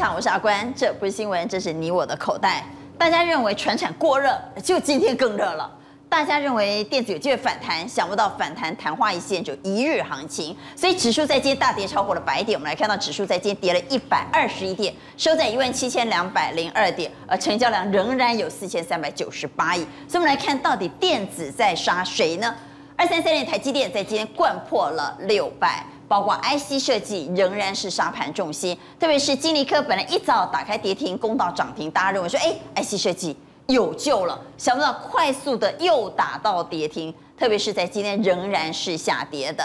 场，我是阿关，这不是新闻，这是你我的口袋。大家认为传产过热，就今天更热了。大家认为电子有机会反弹，想不到反弹昙花一现就一日行情，所以指数在今天大跌超过了百点。我们来看到指数在今天跌了一百二十一点，收在一万七千两百零二点，而成交量仍然有四千三百九十八亿。所以我们来看到底电子在杀谁呢？二三三零台积电在今天掼破了六百。包括 IC 设计仍然是沙盘重心，特别是金立科本来一早打开跌停，攻到涨停，大家认为说，哎，IC 设计有救了，想不到快速的又打到跌停，特别是在今天仍然是下跌的。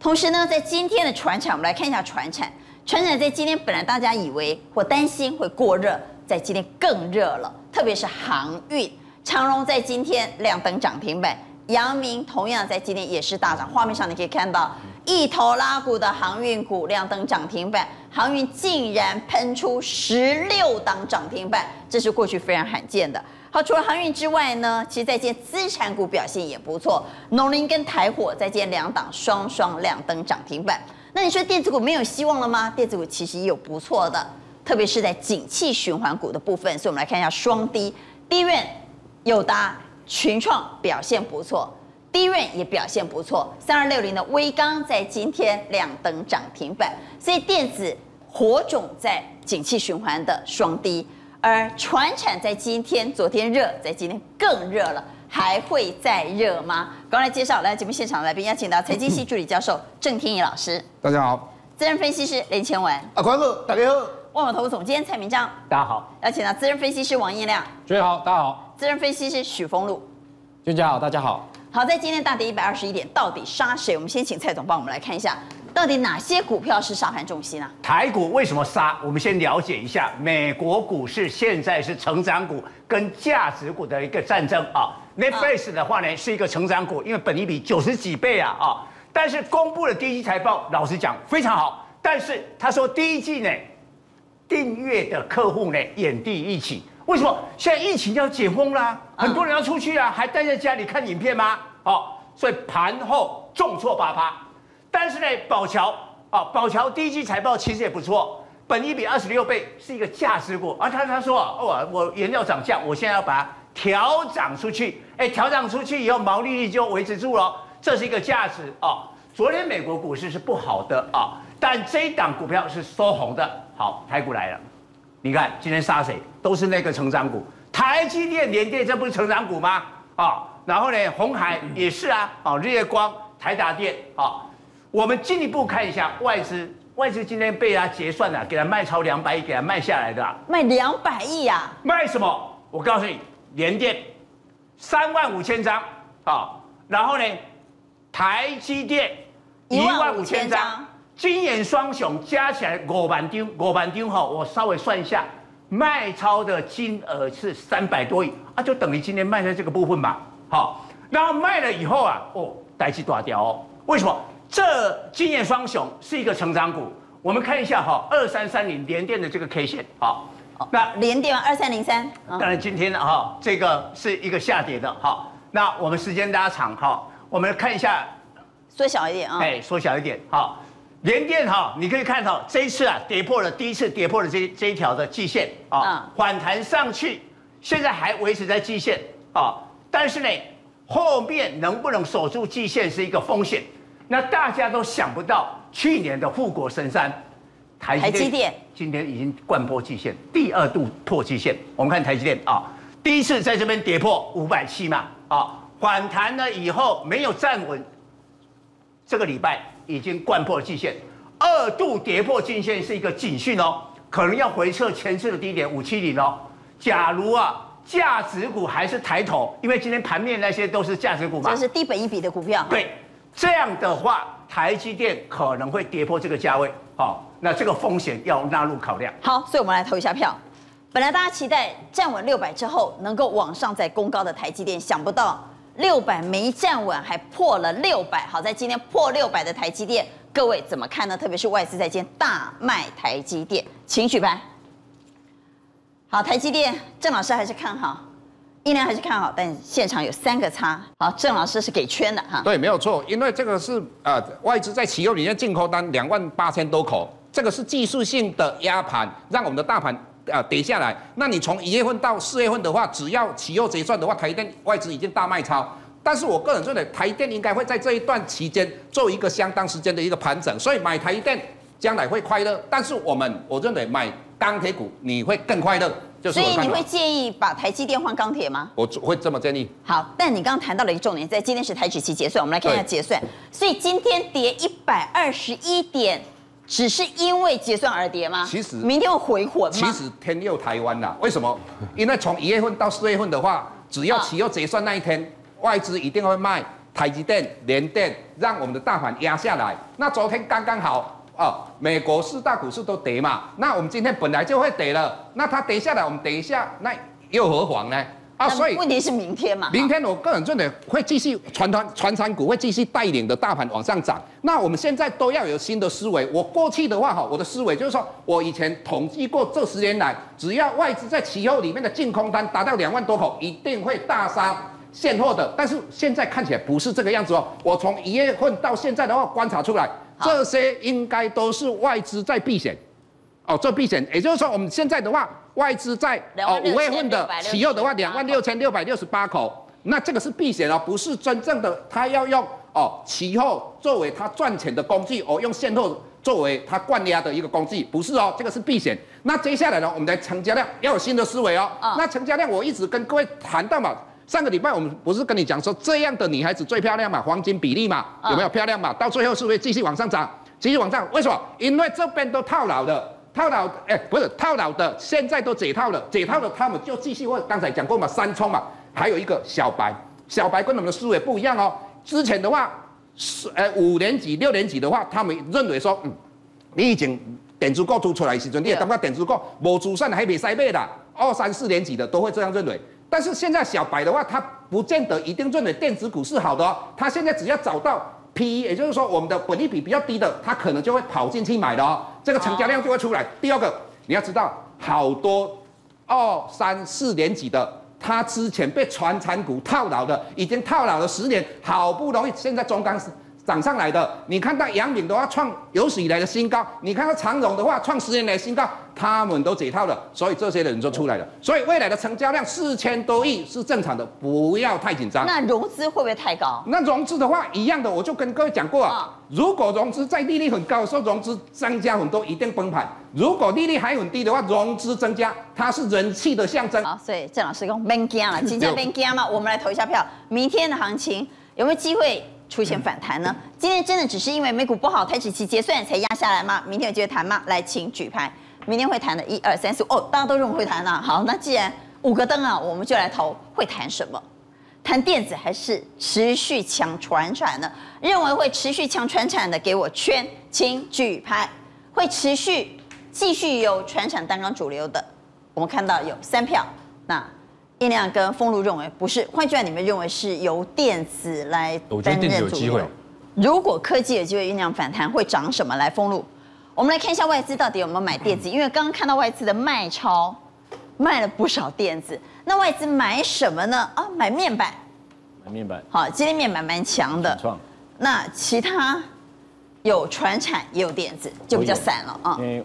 同时呢，在今天的传产，我们来看一下传产，传产在今天本来大家以为或担心会过热，在今天更热了，特别是航运，长荣在今天亮灯涨停板，阳明同样在今天也是大涨，画面上你可以看到。一头拉股的航运股亮灯涨停板，航运竟然喷出十六档涨停板，这是过去非常罕见的。好，除了航运之外呢，其实在建资产股表现也不错，农林跟台火在今天两档双双亮灯涨停板。那你说电子股没有希望了吗？电子股其实也有不错的，特别是在景气循环股的部分。所以我们来看一下双低，低润、友达、群创表现不错。低润也表现不错，三二六零的威刚在今天亮灯涨停板，所以电子火种在景气循环的双低，而传产在今天昨天热，在今天更热了，还会再热吗？刚来介绍来节目现场来宾，邀请到财经系助理教授郑天一老师，大家好；资深分析师连千文，阿宽哥，大家好；万宝投资总监蔡明章，大家好；邀请到资深分析师王彦亮，各位好，大家好；资深分析师许峰路，大家好，大家好。好，在今天大跌一百二十一点，到底杀谁？我们先请蔡总帮我们来看一下，到底哪些股票是杀盘重心呢？台股为什么杀？我们先了解一下，美国股市现在是成长股跟价值股的一个战争啊。Netflix 的话呢，是一个成长股，因为本益比九十几倍啊啊，但是公布了第一季财报，老实讲非常好，但是他说第一季呢，订阅的客户呢，远低于预期。为什么现在疫情要解封啦？很多人要出去啊，还待在家里看影片吗？哦，所以盘后重挫八趴。但是呢，宝桥啊，宝桥第一季财报其实也不错，本一比二十六倍，是一个价值股。而他他说哦，我原料涨价，我现在要把它调涨出去。哎，调涨出去以后，毛利率就维持住了，这是一个价值啊。昨天美国股市是不好的啊，但这一档股票是收红的。好，台股来了。你看今天杀谁？都是那个成长股，台积电、联电，这不是成长股吗？啊，然后呢，红海也是啊，啊，日月光、台达电啊。我们进一步看一下外资，外资今天被他结算了，给他卖超两百亿，给他卖下来的。卖两百亿呀？卖什么？我告诉你，联电三万五千张啊，然后呢，台积电一万五千张。晶圆双雄加起来五万张，五万张哈，我稍微算一下，卖超的金额是三百多亿啊，就等于今天卖在这个部分嘛，好，然后卖了以后啊，哦，代志大条哦，为什么？这晶圆双雄是一个成长股，我们看一下哈，二三三零联电的这个 K 线，好，那连电二三零三，当然今天哈，这个是一个下跌的，好，那我们时间拉长哈，我们看一下，缩小一点啊，哎，缩小一点，好。联电哈，你可以看到这一次啊，跌破了第一次跌破了这这一条的季线啊，反弹上去，现在还维持在季线啊，但是呢，后面能不能守住季线是一个风险。那大家都想不到，去年的富国神山台积电今天已经贯破季线，第二度破季线。我们看台积电啊，第一次在这边跌破五百七嘛啊，反弹了以后没有站稳，这个礼拜。已经掼破季线，二度跌破季线是一个警讯哦，可能要回撤前次的低点五七零哦。假如啊，价值股还是抬头，因为今天盘面那些都是价值股嘛，这是低本一比的股票。对，这样的话，台积电可能会跌破这个价位，好，那这个风险要纳入考量。好，所以我们来投一下票。本来大家期待站稳六百之后能够往上再攻高的台积电，想不到。六百没站稳，还破了六百。好在今天破六百的台积电，各位怎么看呢？特别是外资在今天大卖台积电，请举牌。好，台积电，郑老师还是看好，应该还是看好，但现场有三个叉。好，郑老师是给圈的哈。对，没有错，因为这个是呃外资在启动里面进口单两万八千多口。这个是技术性的压盘，让我们的大盘啊跌下来。那你从一月份到四月份的话，只要期后结算的话，台电外资已经大卖超。但是我个人认为，台电应该会在这一段期间做一个相当时间的一个盘整，所以买台电将来会快乐。但是我们我认为买钢铁股你会更快乐。所以你会建议把台积电换钢铁吗？我会这么建议。好，但你刚刚谈到了一个重点，在今天是台指期结算，我们来看一下结算。所以今天跌一百二十一点，只是因为结算而跌吗？其实明天会回魂吗？其实天佑台湾呐，为什么？因为从一月份到四月份的话，只要期后结算那一天，外资一定会卖台积电、联电，让我们的大盘压下来。那昨天刚刚好。哦，美国四大股市都跌嘛，那我们今天本来就会跌了，那它跌下来，我们跌一下那又何妨呢？啊，所以问题是明天嘛？明天我个人认为会继续传传传产股会继续带领的大盘往上涨。那我们现在都要有新的思维。我过去的话哈，我的思维就是说我以前统计过这十年来，只要外资在期后里面的净空单达到两万多口，一定会大杀现货的。但是现在看起来不是这个样子哦。我从一月份到现在的话观察出来。这些应该都是外资在避险，哦，做避险，也就是说，我们现在的话，外资在哦五月份的期后的话，两万六千六百六十八口，那这个是避险哦，不是真正的他要用哦期后作为他赚钱的工具，哦用现货作为他灌压的一个工具，不是哦，这个是避险。那接下来呢，我们来成交量要有新的思维哦。那成交量我一直跟各位谈到嘛。上个礼拜我们不是跟你讲说，这样的女孩子最漂亮嘛，黄金比例嘛，有没有漂亮嘛？到最后是不是继续往上涨？继续往上，为什么？因为这边都套牢的，套牢，哎，不是套牢的，现在都解套了，解套了，他们就继续。我刚才讲过嘛，三冲嘛，还有一个小白，小白跟我们的思维不一样哦。之前的话是，呃，五年级、六年级的话，他们认为说，嗯，你已经电子股突出来的时阵，你也感觉电子股无资产还没塞买的，二三四年级的都会这样认为。但是现在小白的话，他不见得一定认为电子股是好的哦。他现在只要找到 PE，也就是说我们的本利比比较低的，他可能就会跑进去买的哦。这个成交量就会出来。第二个，你要知道，好多二三四年级的，他之前被传产股套牢的，已经套牢了十年，好不容易现在中钢涨上来的。你看到阳明的话创有史以来的新高，你看到长荣的话创十年来的新高。他们都解套了，所以这些人就出来了。所以未来的成交量四千多亿是正常的，不要太紧张。那融资会不会太高？那融资的话一样的，我就跟各位讲过啊，如果融资在利率很高的时候，融资增加很多，一定崩盘；如果利率还很低的话，融资增加，它是人气的象征。好，所以郑老师讲别惊了，今天别惊嘛，我们来投一下票。明天的行情有没有机会出现反弹呢？今天真的只是因为美股不好，台指期结算才压下来吗？明天有机会谈吗？来，请举牌。明天会谈的，一二三四哦，大家都认为会谈啊。好，那既然五个灯啊，我们就来投会谈什么？谈电子还是持续抢传产呢？认为会持续抢传产的，给我圈，请举牌。会持续继续有传产担纲主流的，我们看到有三票。那叶亮跟丰路认为不是，换句话，你们认为是由电子来担任主流？如果科技有机会酝酿反弹，会涨什么？来，封路。我们来看一下外资到底有没有买电子，因为刚刚看到外资的卖超，卖了不少电子。那外资买什么呢？啊，买面板。买面板。好，今天面板蛮强的。那其他有传产也有电子，就比较散了啊。因为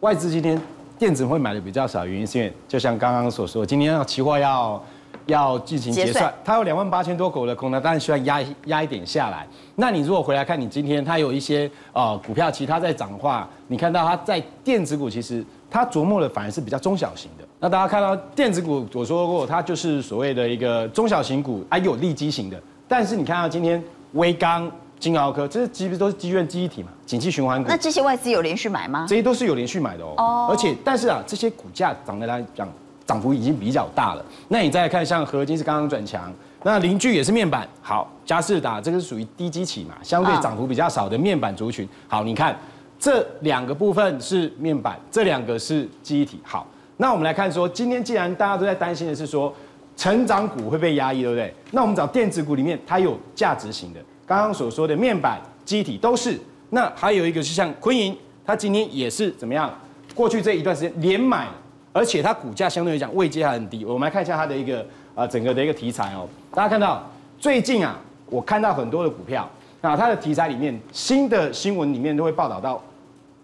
外资今天电子会买的比较少，原因是因为就像刚刚所说，今天要期货要。要进行结算，它有两万八千多口的空单，当然需要压压一点下来。那你如果回来看，你今天它有一些呃股票，其他在涨的话，你看到它在电子股，其实它琢磨的反而是比较中小型的。那大家看到电子股，我说过它就是所谓的一个中小型股，还有利基型的。但是你看到今天微刚、金豪科，这些基本都是基院记忆体嘛，景气循环股。那这些外资有连续买吗？这些都是有连续买的哦。哦。而且，但是啊，这些股价涨得来讲。涨幅已经比较大了，那你再看，像合金是刚刚转强，那凌巨也是面板，好，嘉士达这个是属于低基企嘛，相对涨幅比较少的面板族群，好，你看这两个部分是面板，这两个是记忆体，好，那我们来看说，今天既然大家都在担心的是说成长股会被压抑，对不对？那我们找电子股里面它有价值型的，刚刚所说的面板、机体都是，那还有一个是像坤银，它今天也是怎么样？过去这一段时间连买。而且它股价相对来讲位阶还很低，我们来看一下它的一个啊整个的一个题材哦。大家看到最近啊，我看到很多的股票，那它的题材里面新的新闻里面都会报道到，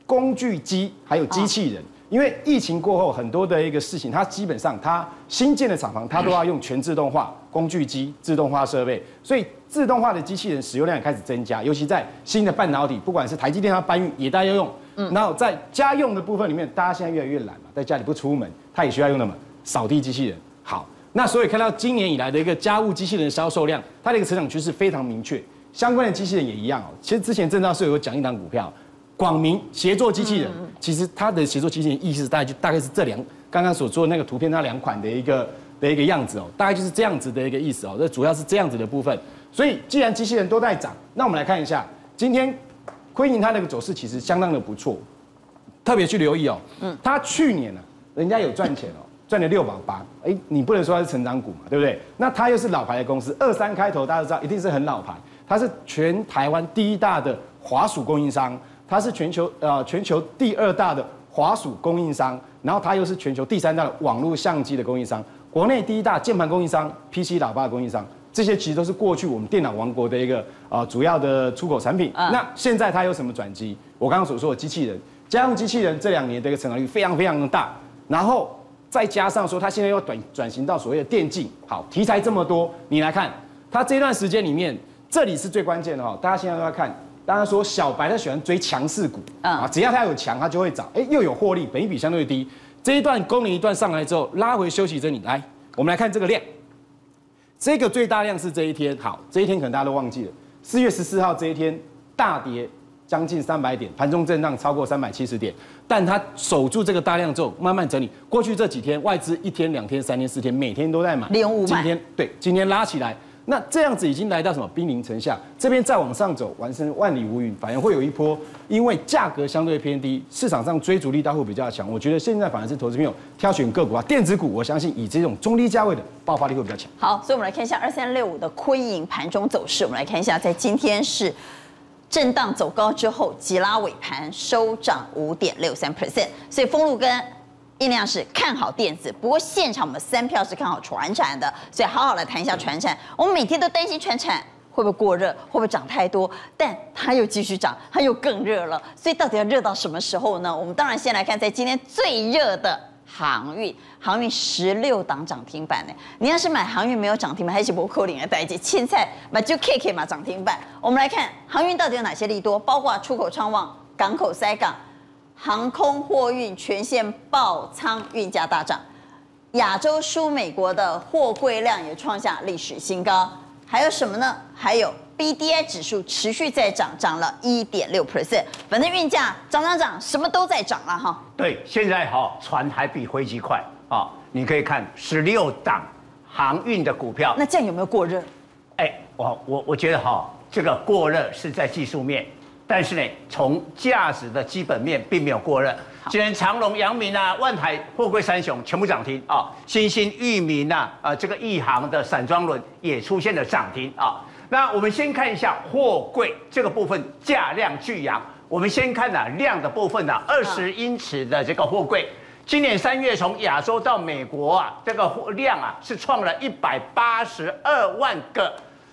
工具机还有机器人。因为疫情过后，很多的一个事情，它基本上它新建的厂房，它都要用全自动化工具机、自动化设备，所以自动化的机器人使用量也开始增加。尤其在新的半导体，不管是台积电它搬运，也大家要用。嗯，然后在家用的部分里面，大家现在越来越懒嘛，在家里不出门，它也需要用的嘛，扫地机器人。好，那所以看到今年以来的一个家务机器人销售量，它的一个成长趋势非常明确。相关的机器人也一样哦。其实之前证交所有讲一档股票。广明协作机器人，其实它的协作机器人意思大概就大概是这两刚刚所做的那个图片那两款的一个的一个样子哦，大概就是这样子的一个意思哦。这主要是这样子的部分。所以既然机器人都在涨，那我们来看一下今天辉盈它那个走势其实相当的不错，特别去留意哦。嗯，它去年呢，人家有赚钱哦，赚了六毛八。哎，你不能说它是成长股嘛，对不对？那它又是老牌的公司，二三开头大家都知道一定是很老牌，它是全台湾第一大的滑鼠供应商。它是全球呃全球第二大的滑鼠供应商，然后它又是全球第三大的网络相机的供应商，国内第一大键盘供应商、PC 喇叭供应商，这些其实都是过去我们电脑王国的一个呃主要的出口产品。那现在它有什么转机？我刚刚所说的机器人，家用机器人这两年的一个成长率非常非常的大，然后再加上说它现在又转转型到所谓的电竞，好，题材这么多，你来看它这段时间里面，这里是最关键的哈，大家现在都在看。当然说小白他喜欢追强势股啊，只要他有强，他就会涨，哎，又有获利，本益比相对低。这一段攻一段上来之后，拉回休息整理，来，我们来看这个量，这个最大量是这一天，好，这一天可能大家都忘记了，四月十四号这一天大跌将近三百点，盘中震荡超过三百七十点，但他守住这个大量之后，慢慢整理。过去这几天外资一天、两天、三天、四天，每天都在买，连五买。今天对，今天拉起来。那这样子已经来到什么兵临城下，这边再往上走，完成万里无云，反而会有一波，因为价格相对偏低，市场上追逐力道会比较强。我觉得现在反而是投资朋友挑选个股啊，电子股，我相信以这种中低价位的爆发力会比较强。好，所以我们来看一下二三六五的辉盈盘中走势，我们来看一下，在今天是震荡走高之后，急拉尾盘收涨五点六三 percent，所以丰路跟。尽量是看好电子，不过现场我们三票是看好船产的，所以好好来谈一下船产。我们每天都担心船产会不会过热，会不会涨太多，但它又继续涨，它又更热了。所以到底要热到什么时候呢？我们当然先来看在今天最热的航运，航运十六档涨停板呢。你要是买航运没有涨停板，还是不扣零的代志，青菜买就 K K 嘛涨停板。我们来看航运到底有哪些利多，包括出口畅旺，港口塞港。航空货运全线爆仓，运价大涨；亚洲输美国的货柜量也创下历史新高。还有什么呢？还有 BDI 指数持续在涨，涨了一点六 percent。反正运价涨涨涨，什么都在涨了哈。对，现在哈船还比飞机快啊！你可以看十六档航运的股票，那这样有没有过热？哎，我我我觉得哈，这个过热是在技术面。但是呢，从价值的基本面并没有过热。今天长隆、阳明啊、万海、货柜三雄全部涨停啊，新兴、裕民啊，呃，这个亿航的散装轮也出现了涨停啊。那我们先看一下货柜这个部分，价量巨扬。我们先看啊量的部分啊，二十英尺的这个货柜，今年三月从亚洲到美国啊，这个量啊是创了一百八十二万个，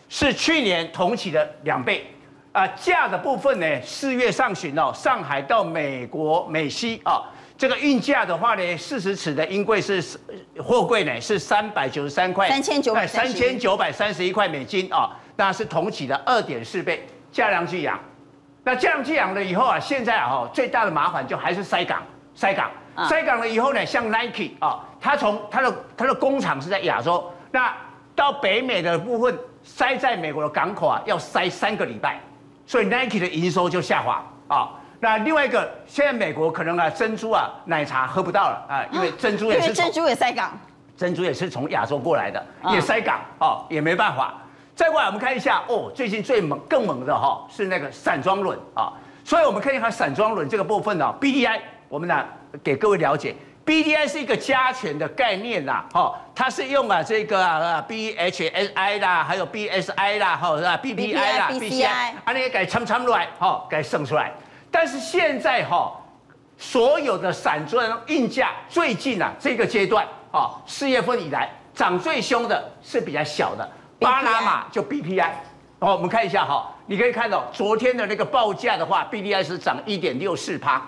是去年同期的两倍。啊，价的部分呢，四月上旬哦，上海到美国美西啊，这个运价的话呢，四十尺的英柜是货柜呢是三百九十三块，三千九百三千九百三十一块美金啊，那是同期的二点四倍，价量巨扬。那价量巨扬了以后啊，现在啊，最大的麻烦就还是塞港，塞港，塞港了以后呢，像 Nike 啊，它从它的它的工厂是在亚洲，那到北美的部分塞在美国的港口啊，要塞三个礼拜。所以 Nike 的营收就下滑啊。那另外一个，现在美国可能啊珍珠啊奶茶喝不到了啊，因为珍珠也是珍珠也塞港，珍珠也是从亚洲过来的，也塞港哦，也没办法。再过来我们看一下哦，最近最猛更猛的哈是那个散装轮啊。所以我们看一下散装轮这个部分呢，BDI 我们呢给各位了解。BDI 是一个加权的概念呐，哈，它是用啊这个啊 BHSI 啦，还有 BSI 啦，哈是吧？BPI 啦，BCI，啊那个改参参出来，哈，改生出来。但是现在哈，所有的散装运价最近啊这个阶段，啊四月份以来涨最凶的是比较小的，巴拿马就 BPI。好，我们看一下哈，你可以看到昨天的那个报价的话，BDI 是涨一点六四趴。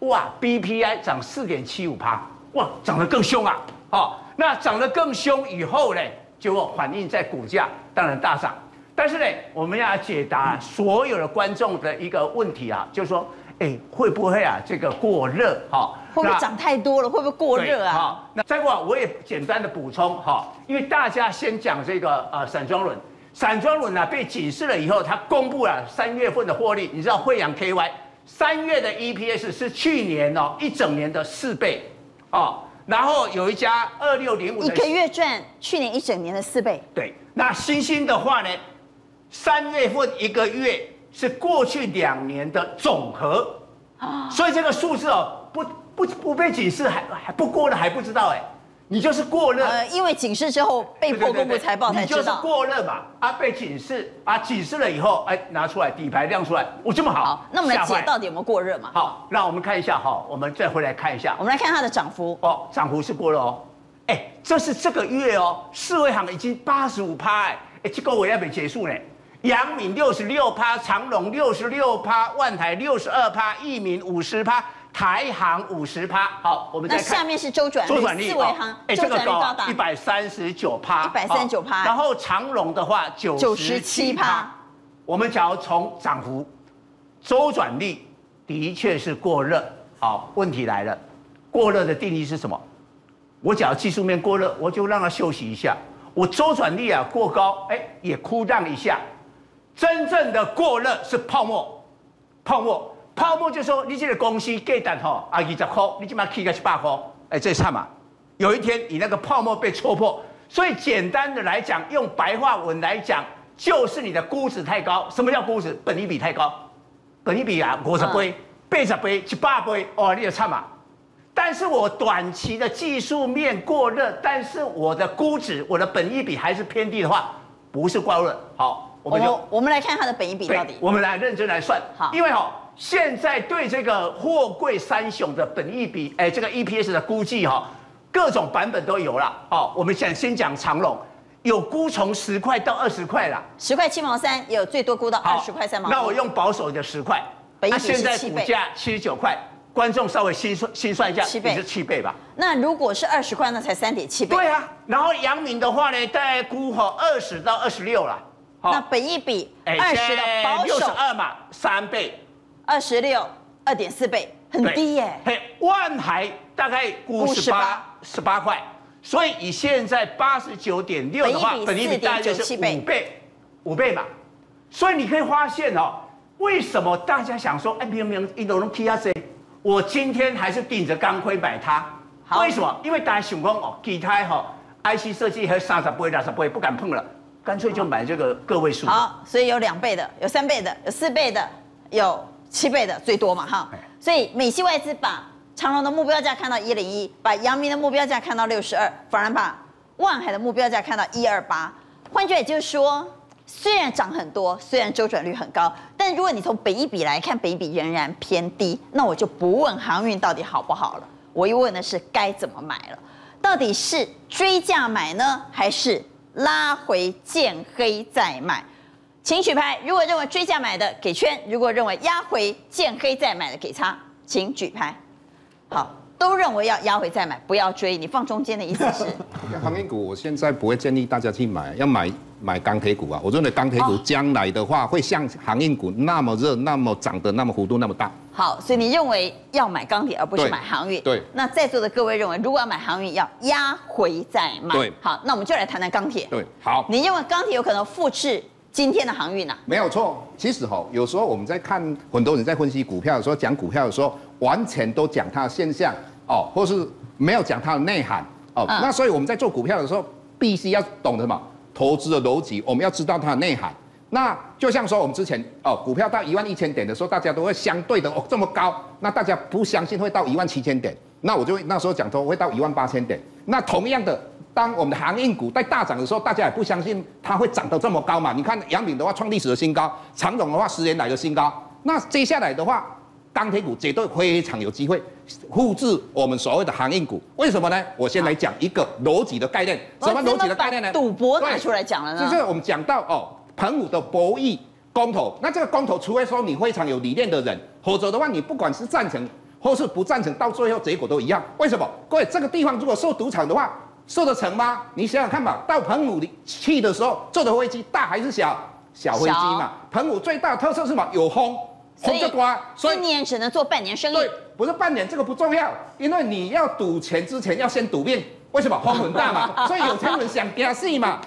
哇，BPI 涨四点七五趴，哇，涨得更凶啊！哦，那涨得更凶以后呢，就反映在股价，当然大涨。但是呢，我们要解答所有的观众的一个问题啊，就是说，哎，会不会啊，这个过热？哈，会不会涨太多了？会不会过热啊？好，那再过，我也简单的补充哈，因为大家先讲这个呃散装轮，散装轮呢被警示了以后，它公布了三月份的获利，你知道惠阳 KY 三月的 EPS 是去年哦一整年的四倍哦。然后有一家二六零五，一个月赚去年一整年的四倍。对，那星星的话呢，三月份一个月是过去两年的总和，啊，所以这个数字哦，不不不被警示还还不过了还不知道哎。你就是过热，呃，因为警示之后被迫公布财报才知道。你就是过热嘛，啊，被警示，啊，警示了以后，哎，拿出来底牌亮出来，我这么好。好，那我们来解到底有没有过热嘛？好，那我们看一下哈，我们再回来看一下。我们来看它的涨幅。哦，涨幅是过热哦，哎，这是这个月哦，四位行已经八十五趴，哎，哎，这个我要没结束呢。阳明六十六趴，长荣六十六趴，万海六十二趴，益民五十趴。台行五十趴，好，我们再看。那下面是周转率，周转率，四维航，哎，这个高达一百三十九趴，一百三十九趴。然后长荣的话，九十七趴。我们假如从涨幅、周转率，的确是过热。好，问题来了，过热的定义是什么？我只要技术面过热，我就让它休息一下。我周转率啊过高，哎，也哭荡一下。真正的过热是泡沫，泡沫。泡沫就说你这个公司价值吼啊二十块，你起码起个七八块，哎，这差嘛。有一天你那个泡沫被戳破，所以简单的来讲，用白话文来讲，就是你的估值太高。什么叫估值？本益比太高，本益比啊五十倍、八十倍、七八倍，哦，你就差嘛。但是我短期的技术面过热，但是我的估值、我的本益比还是偏低的话，不是过热。好，我们就我，我们来看它的本益比到底。我们来认真来算，好，因为哈。现在对这个货柜三雄的本益比，哎，这个 EPS 的估计哈，各种版本都有了。哦，我们想先讲长荣，有估从十块到二十块了，十块七毛三，有最多估到二十块三毛。那我用保守的十块，那现在股价七十九块，观众稍微心算心算一下，七倍是七倍吧？那如果是二十块，那才三点七倍。对啊，然后阳明的话呢，大概估哈二十到二十六了。那本益比二十的保守二嘛，三倍。二十六二点四倍，很低耶。嘿，万海大概估十八十八块，所以以现在八十九点六的话，本益比大概就是五倍，五倍嘛。所以你可以发现哦，为什么大家想说，哎，明明一楼龙 T 啊谁？我今天还是顶着钢盔买它。为什么？因为大家想讲哦，其他哈 IC 设计还三十倍、二十倍不敢碰了，干脆就买这个个位数。好，所以有两倍的，有三倍的，有四倍的，有。七倍的最多嘛哈，所以美系外资把长隆的目标价看到一零一，把阳明的目标价看到六十二，反而把万海的目标价看到一二八。换句话也就是说，虽然涨很多，虽然周转率很高，但如果你从北一比来看，北一比仍然偏低，那我就不问航运到底好不好了，我一问的是该怎么买了，到底是追价买呢，还是拉回见黑再买？请举牌。如果认为追价买的给圈，如果认为压回见黑再买的给叉，请举牌。好，都认为要压回再买，不要追。你放中间的意思是？航运股，我现在不会建议大家去买，要买买钢铁股啊。我认为钢铁股将来的话，会像航运股那么热，那么涨得那么幅度那么大。好，所以你认为要买钢铁，而不是买航运。对。那在座的各位认为，如果要买航运，要压回再买。对。好，那我们就来谈谈钢铁。对。好。你认为钢铁有可能复制？今天的航运啊，没有错。其实哈，有时候我们在看很多人在分析股票的时候，讲股票的时候，完全都讲它的现象哦，或是没有讲它的内涵哦。嗯、那所以我们在做股票的时候，必须要懂得什么投资的逻辑，我们要知道它的内涵。那就像说我们之前哦，股票到一万一千点的时候，大家都会相对的哦这么高，那大家不相信会到一万七千点，那我就那时候讲说会到一万八千点。那同样的。当我们的航运股在大涨的时候，大家也不相信它会涨到这么高嘛？你看杨敏的话创历史的新高，长荣的话十年来的新高。那接下来的话，钢铁股绝对非常有机会复制我们所谓的航运股。为什么呢？我先来讲一个逻辑的概念。什么逻辑的概念呢？赌博拿出来讲了呢？就是我们讲到哦，澎湖的博弈公投。那这个公投，除非说你非常有理念的人，否则的话，你不管是赞成或是不赞成，到最后结果都一样。为什么？各位，这个地方如果受赌场的话，受得成吗？你想想看吧。到澎湖去的时候，坐的飞机大还是小？小飞机嘛。澎湖最大的特色是什么？有风，风就刮。所以一年只能做半年生意。对，不是半年，这个不重要，因为你要赌钱之前要先赌命。为什么？风很大嘛，所以有钱人想加戏嘛。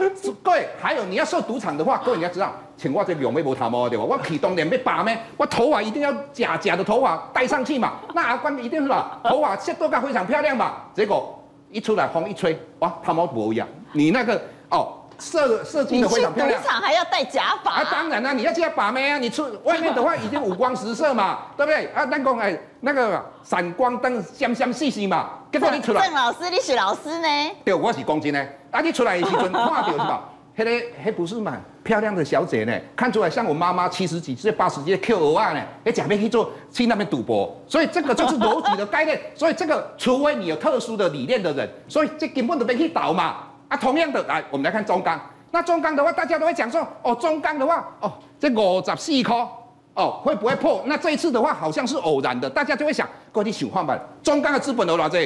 各位，还有你要设赌场的话，各位你要知道，请我这两尾无头毛对吧？我启动点被拔咩？我头发一定要假假的头发戴上去嘛。那阿关一定是吧？头发切多个非常漂亮嘛。结果一出来风一吹，哇，他毛不一样。你那个哦，设设计的非常漂亮。赌场还要戴假发？啊，当然啦、啊，你要这样把妹啊。你出外面的话已经五光十色嘛，对不对？啊，那个哎，那个闪光灯香香细细嘛。结果你出来，郑老师，你是老师呢？对，我是公斤呢。啊，你出来的时阵 看到是吧？那个那不是蛮漂亮的小姐呢？看出来像我妈妈七十几岁、八十几岁 Q 二呢？哎，假面去做去那边赌博，所以这个就是逻辑的概念。所以这个，除非你有特殊的理念的人，所以这根本都没去倒嘛。啊，同样的，来，我们来看中钢。那中钢的话，大家都会讲说，哦，中钢的话，哦，这五十四块，哦，会不会破？那这一次的话，好像是偶然的，大家就会想，各位你想看吧，中钢的资本有多少？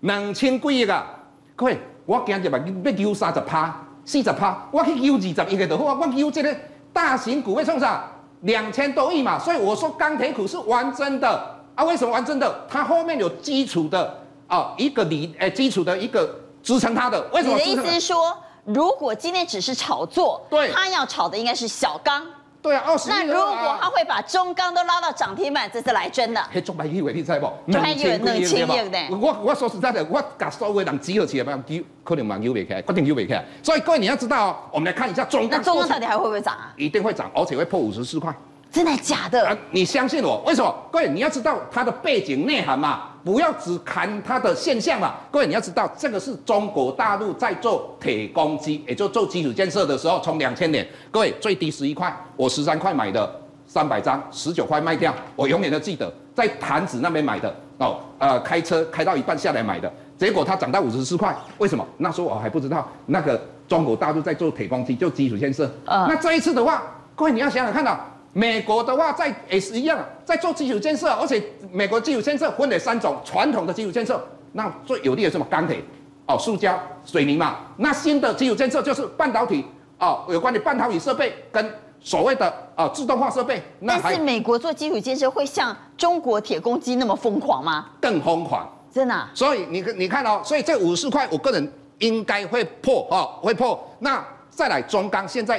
两千几亿啊！各位，我今日嘛要丢三十趴、四十趴，我去丢二十亿个就好啊！我丢这个大型股会创啥？两千多亿嘛！所以我说钢铁股是完整的啊！为什么完整的？它后面有基础的啊，一个理诶，基础的一个支撑它的。为什么？你的意思是说，如果今天只是炒作，对，它要炒的应该是小钢。对啊，二十亿。那如果他会把中钢都拉到涨停板，这是来真的。嘿，中百亿为你，知不？两千两千亿的。我我说实在的，我把所有人集合起来，嘛，可能嘛又未开，决定又未开。所以各位你要知道哦，我们来看一下中钢。那中钢到底还会不会涨啊？一定会涨，而且会破五十四块。真的假的？啊，你相信我？为什么？各位你要知道它的背景内涵嘛。不要只看它的现象嘛，各位你要知道，这个是中国大陆在做铁公鸡，也就做基础建设的时候，从两千年，各位最低十一块，我十三块买的三百张，十九块卖掉，我永远都记得，在潭子那边买的哦，呃，开车开到一半下来买的，结果它涨到五十四块，为什么？那时候我还不知道，那个中国大陆在做铁公鸡，就基础建设，呃、那这一次的话，各位你要想想看到。美国的话在也是一样，在做基础建设，而且美国基础建设分了三种，传统的基础建设，那最有利的是什么？钢铁，哦，塑胶、水泥嘛。那新的基础建设就是半导体，哦，有关的半导体设备跟所谓的呃自动化设备。那但是美国做基础建设会像中国铁公鸡那么疯狂吗？更疯狂，真的、啊。所以你你看哦，所以这五十四块，我个人应该会破哦，会破。那再来中钢，现在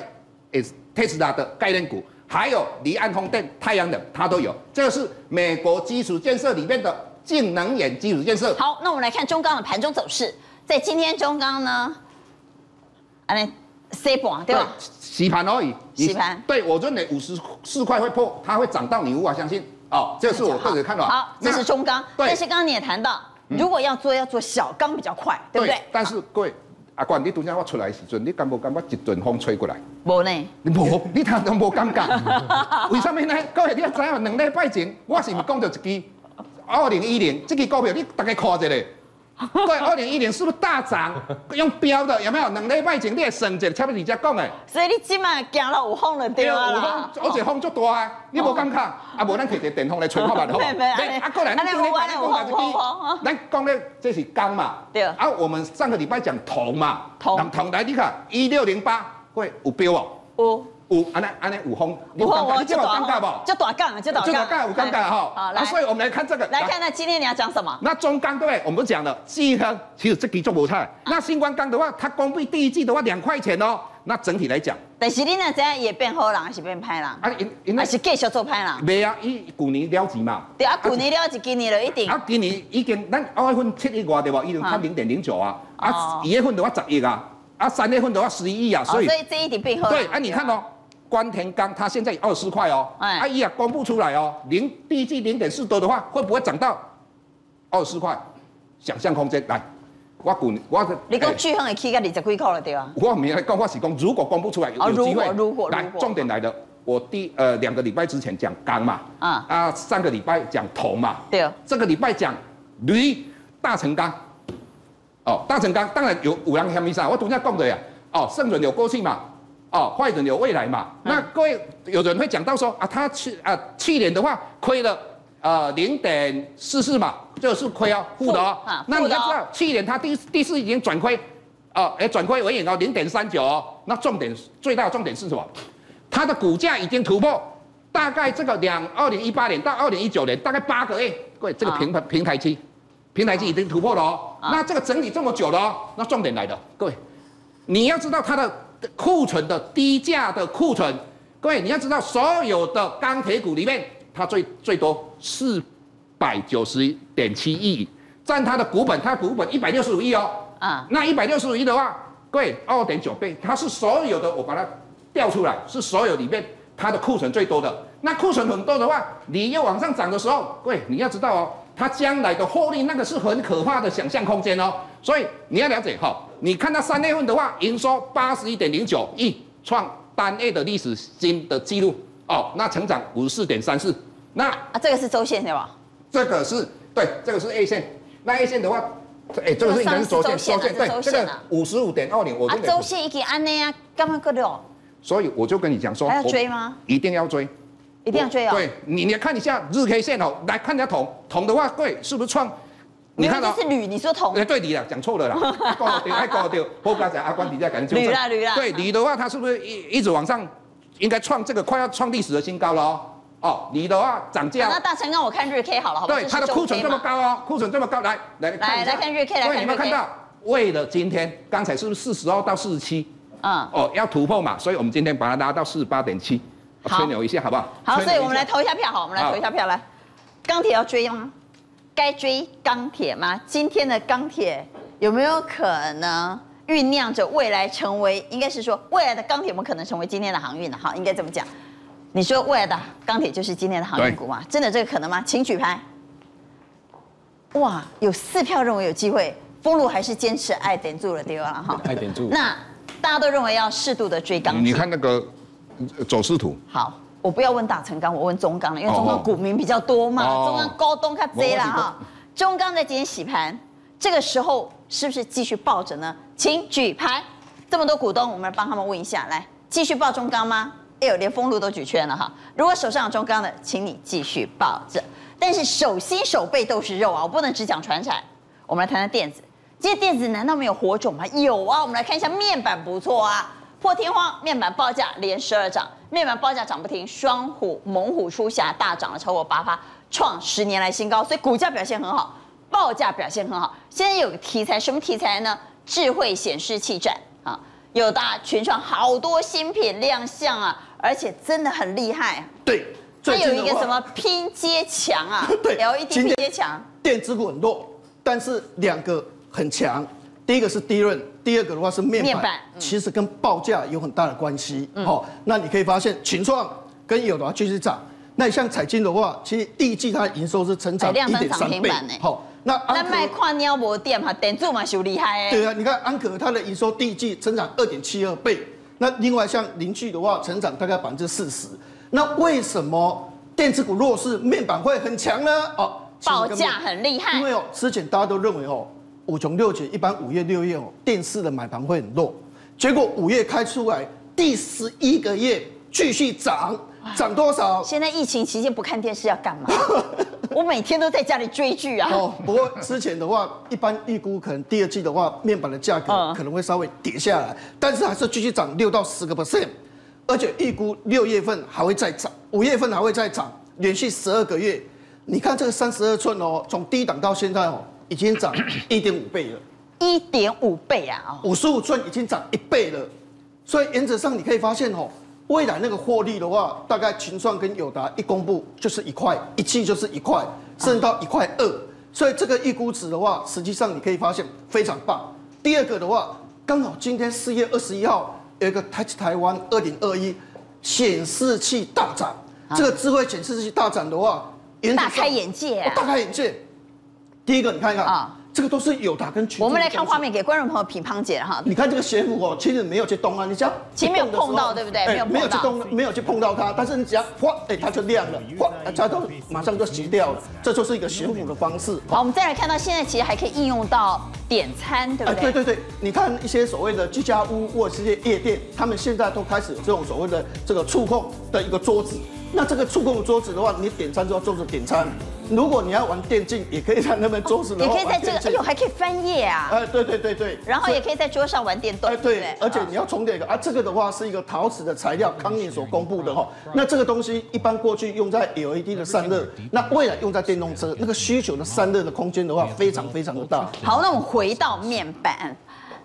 也是特斯拉的概念股。还有离岸风电、太阳能，它都有。这个是美国基础建设里面的净能源基础建设。好，那我们来看中钢的盘中走势。在今天中钢呢，安尼洗盘对吧？洗盘而已。洗盘。对，我认为五十四块会破，它会涨到你无法相信。哦，这是我个人看法。好，这是中钢。对。但是刚刚你也谈到，如果要做，要做小钢比较快，对不对？但是各位。阿冠，你拄则我出来的时阵，你敢无感觉一阵风吹过来？无呢。你无，你通都无感觉。为什么呢？各位，你要知影，两礼拜前，我是毋是讲到一支二零一零，这支股票你大家看一下咧。对，二零一零是不是大涨？用标的有没有？两礼拜前你也省者，差不多你才讲的。所以你今麦行了有风了对啊？有风，而且风足大啊！你无感觉？啊，无咱摕个电风来吹看嘛，好。没没。啊，过来，你今天讲讲这支，咱讲咧这是钢嘛。对。啊，我们上个礼拜讲铜嘛。铜。铜来，你看一六零八会有标哦。有。有，安尼安尼有风，有尴尬，你这有尴尬不？就大杠，就大杠，就大杠，有尴尬哈。好，来，所以我们来看这个。来看，那今天你要讲什么？那中钢对不对？我们讲了，第一个其实这个做不错。那新光钢的话，它公布第一季的话两块钱哦。那整体来讲，但是你那这样也变好人还是变歹人？啊，因因那是继续做歹人？没啊，伊去年了钱嘛。对啊，去年了钱，今年了一定。啊，今年已经咱二月份七亿外对吧？已经看零点零九啊。啊，一月份的话十亿啊，啊，三月份的话十一亿啊。所以这一点变好。对，啊，你看哦。关田钢，它现在有二十块哦，哎，哎呀，公布出来哦，零第一季零点四多的话，会不会涨到二十块？想象空间来，我估我你讲巨亨的起价二十几块了对吧？我没来讲，我是讲如果公布出来有有机会，如果来重点来的，我第呃两个礼拜之前讲钢嘛，啊。啊上个礼拜讲铜嘛，对。哦，这个礼拜讲铝大成钢，哦大成钢当然有五阳香米上，我昨天讲的呀，哦盛准有过去嘛。哦，坏人有未来嘛？那各位有人会讲到说啊，他去啊去年的话亏了呃零点四四嘛，这个是亏啊，负的哦。那你要知道，去年他第第四已经转亏，哦，哎转亏为盈哦，零点三九哦。那重点最大的重点是什么？它的股价已经突破，大概这个两二零一八年到二零一九年大概八个月，各位这个平台平台期，平台期已经突破了哦。那这个整理这么久了哦，那重点来了，各位，你要知道它的库存的低价的库存。各位，你要知道，所有的钢铁股里面，它最最多四百九十点七亿，占它的股本，它的股本一百六十五亿哦。啊，那一百六十五亿的话，各位二点九倍，它是所有的，我把它调出来，是所有里面它的库存最多的。那库存很多的话，你要往上涨的时候，各位你要知道哦，它将来的获利那个是很可怕的想象空间哦。所以你要了解哈，你看到三月份的话，营收八十一点零九亿，创。单月的历史新的记录哦，那成长五十四点三四，那啊这个是周线对吧？这个是对，这个是 A 线，那 A 线的话，哎，这个是应该是周线，周线对，这个五十五点二零，我啊周线已经安内啊，干嘛割掉？所以我就跟你讲说，还要追吗？一定要追，一定要追哦。对，你你看一下日 K 线哦，来看一下铜，铜的话，对，是不是创？你看到是铝，你说铜？哎，对铝了，讲错了啦，搞丢，哎搞丢，后边讲阿关底下铝啦铝啦。对铝的话，它是不是一一直往上，应该创这个快要创历史的新高了哦？哦，铝的话涨价。那大成让我看日 K 好了，好不好？对，它的库存这么高哦，库存这么高，来来来来看日 K 来看日 K。你有没有看到？为了今天，刚才是不是四十二到四十七？嗯。哦，要突破嘛，所以我们今天把它拉到四十八点七，吹牛一下好不好？好，所以我们来投一下票，好，我们来投一下票来。钢铁要追吗？该追钢铁吗？今天的钢铁有没有可能酝酿着未来成为？应该是说未来的钢铁有没有可能成为今天的航运呢？好，应该这么讲。你说未来的钢铁就是今天的航运股吗？真的这个可能吗？请举牌。哇，有四票认为有机会。丰路还是坚持爱点住了，对吧？哈，爱点住。那大家都认为要适度的追钢铁。你看那个走势图。好。我不要问大成钢，我问中钢了，因为中钢股民比较多嘛，哦、中钢高东卡贼了哈。中钢在今天洗盘，这个时候是不是继续抱着呢？请举牌，这么多股东，我们来帮他们问一下，来继续抱中钢吗？哎呦，连丰路都举圈了哈。如果手上有中钢的，请你继续抱着。但是手心手背都是肉啊，我不能只讲传产。我们来谈谈电子，这些电子难道没有火种吗？有啊，我们来看一下面板不错啊。破天荒，面板报价连十二涨，面板报价涨不停，双虎、猛虎出匣大涨了超过八趴，创十年来新高，所以股价表现很好，报价表现很好。现在有个题材，什么题材呢？智慧显示器展啊，友达群创好多新品亮相啊，而且真的很厉害。对，它有一个什么拼接墙啊？对，LED 拼接墙。电子股很弱，但是两个很强。第一个是低润，第二个的话是面板，面板嗯、其实跟报价有很大的关系。好、嗯，那你可以发现群创跟友达继续涨。那像彩晶的话，其实第一季它的营收是成长一点三倍。好，那安可卖矿尿膜店哈，点住嘛，修厉害。对啊，你看安可它的营收第一季成长二点七二倍。那另外像邻居的话，成长大概百分之四十。那为什么电子股弱势，面板会很强呢？哦，报价很厉害。因为哦，之前大家都认为哦。五穷六绝，一般五月六月哦，电视的买盘会很弱。结果五月开出来，第十一个月继续涨，涨多少？现在疫情期间不看电视要干嘛？我每天都在家里追剧啊。哦，不过之前的话，一般预估可能第二季的话，面板的价格可能会稍微跌下来，但是还是继续涨六到十个 percent，而且预估六月份还会再涨，五月份还会再涨，连续十二个月。你看这个三十二寸哦，从低档到现在哦。已经涨一点五倍了，一点五倍啊！五十五寸已经涨一倍了，所以原则上你可以发现哦，未来那个获利的话，大概群创跟友达一公布就是一块，一季就是一块，甚至到一块二，所以这个预估值的话，实际上你可以发现非常棒。第二个的话，刚好今天四月二十一号有一个 Touch 台湾二零二一显示器大展，这个智慧显示器大展的话，大开眼界啊！大开眼界。第一个，你看一看啊，这个都是友达跟群。我们来看画面，给观众朋友品乓姐哈。你看这个悬浮哦，其实没有去动啊，你只要其实没有碰到，对不对？没有没有去动，没有去碰到它，但是你只要哗，哎，它就亮了，哗，它都马上就熄掉了，这就是一个悬浮的方式。好，我们再来看到现在其实还可以应用到点餐，对不对？对对对，你看一些所谓的居家屋或者是些夜店，他们现在都开始有这种所谓的这个触控的一个桌子。那这个触控桌子的话，你点餐就要坐着点餐。如果你要玩电竞，也可以在那边桌子的也可以在这个，哎呦，还可以翻页啊，哎，对对对对，然后也可以在桌上玩电动，哎，对而且你要充电一个啊，这个的话是一个陶瓷的材料，康宁所公布的哈。那这个东西一般过去用在 LED 的散热，那未来用在电动车，那个需求的散热的空间的话，非常非常的大。好，那我们回到面板。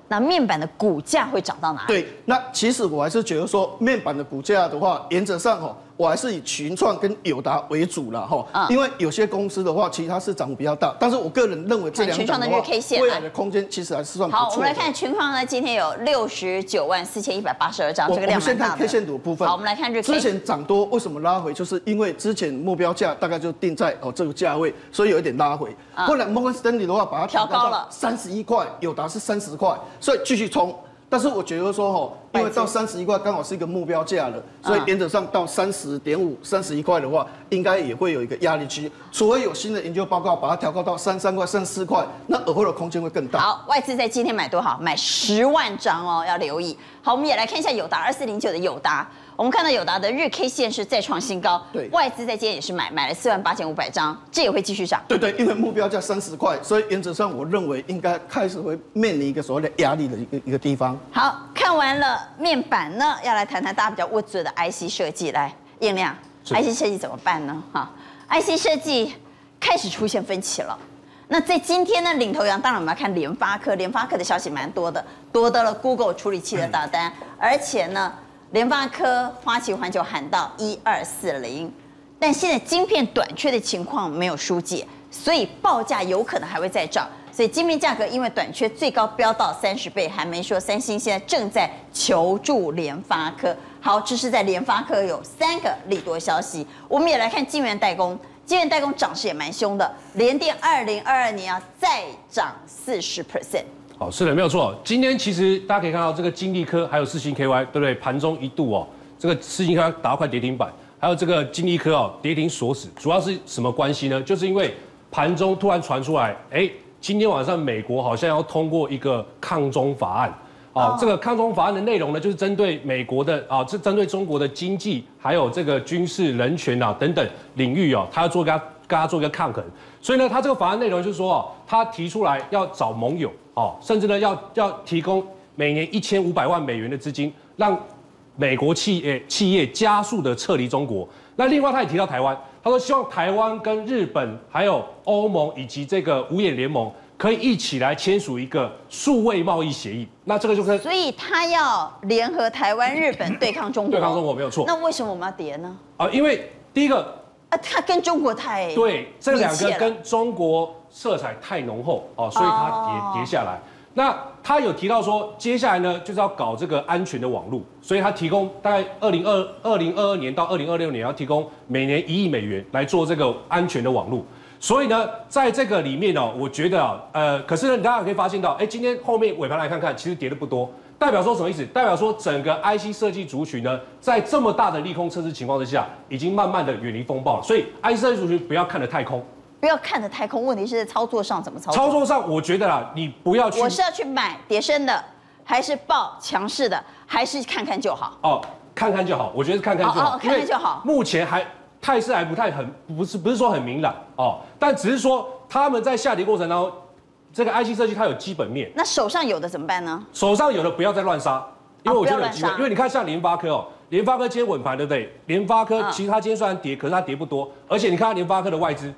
那面板的股价会涨到哪里？对，那其实我还是觉得说，面板的股价的话，原则上哦。我还是以群创跟友达为主了哈，因为有些公司的话，其实它是涨幅比较大，但是我个人认为这两档的话，未来的空间其实还是算不错。好，我们来看群创呢，今天有六十九万四千一百八十二张，这个量。我们先看 K 线图部分。好，我们来看日 K。之前涨多为什么拉回？就是因为之前目标价大概就定在哦这个价位，所以有一点拉回。后来摩根士丹利的话，把它调高了三十一块，友达是三十块，所以继续冲。但是我觉得说哈，因为到三十一块刚好是一个目标价了，所以原则上到三十点五、三十一块的话，应该也会有一个压力区。除非有新的研究报告把它调高到三三块、三四块，那尔后的空间会更大。好，外资在今天买多少？买十万张哦，要留意。好，我们也来看一下友达二四零九的友达。我们看到友达的日 K 线是再创新高，对，外资在今天也是买，买了四万八千五百张，这也会继续涨。对对，因为目标价三十块，所以原则上我认为应该开始会面临一个所谓的压力的一个一个地方。好，看完了面板呢，要来谈谈大家比较握住的 IC 设计，来艳亮，IC 设计怎么办呢？哈，IC 设计开始出现分歧了。那在今天呢，领头羊当然我们要看联发科，联发科的消息蛮多的，夺得了 Google 处理器的大单，而且呢。联发科、花旗环球喊到一二四零，但现在晶片短缺的情况没有疏解，所以报价有可能还会再涨。所以晶片价格因为短缺，最高飙到三十倍，还没说三星现在正在求助联发科。好，这是在联发科有三个利多消息。我们也来看晶圆代工，晶圆代工涨势也蛮凶的，联电二零二二年要再涨四十 percent。好，是的，没有错。今天其实大家可以看到，这个金利科还有四星 KY，对不对？盘中一度哦，这个四星 KY 打到快跌停板，还有这个金利科哦，跌停锁死。主要是什么关系呢？就是因为盘中突然传出来，哎，今天晚上美国好像要通过一个抗中法案。哦，这个抗中法案的内容呢，就是针对美国的啊，这针对中国的经济还有这个军事、人权啊等等领域哦，他要做跟他跟他做一个抗衡。所以呢，他这个法案内容就是说哦，他提出来要找盟友。哦，甚至呢，要要提供每年一千五百万美元的资金，让美国企业企业加速的撤离中国。那另外，他也提到台湾，他说希望台湾跟日本、还有欧盟以及这个五眼联盟可以一起来签署一个数位贸易协议。那这个就是，所以他要联合台湾、日本对抗中国，对抗中国没有错。那为什么我们要叠呢？啊，因为第一个，啊，他跟中国太对，这两个跟中国。色彩太浓厚哦，所以它跌、oh. 跌下来。那他有提到说，接下来呢就是要搞这个安全的网络，所以他提供大概二零二二零二二年到二零二六年要提供每年一亿美元来做这个安全的网络。所以呢，在这个里面哦，我觉得啊，呃，可是呢，大家可以发现到，哎，今天后面尾盘来看看，其实跌的不多，代表说什么意思？代表说整个 IC 设计族群呢，在这么大的利空测试情况之下，已经慢慢的远离风暴了。所以 IC 设计族群不要看得太空。不要看着太空，问题是在操作上怎么操作？操作上，我觉得啦，你不要去。我是要去买跌升的，还是报强势的，还是看看就好？哦，看看就好，我觉得看看就好。哦，看看就好。目前还态势还不太很，不是不是说很明朗哦，但只是说他们在下跌过程当中，这个 IC 设计它有基本面。那手上有的怎么办呢？手上有的不要再乱杀，因为我觉得有机会。因为你看像联发科哦，联发科今天稳盘对不对？联发科其实它今天虽然跌，可是它跌不多，而且你看联发科的外资。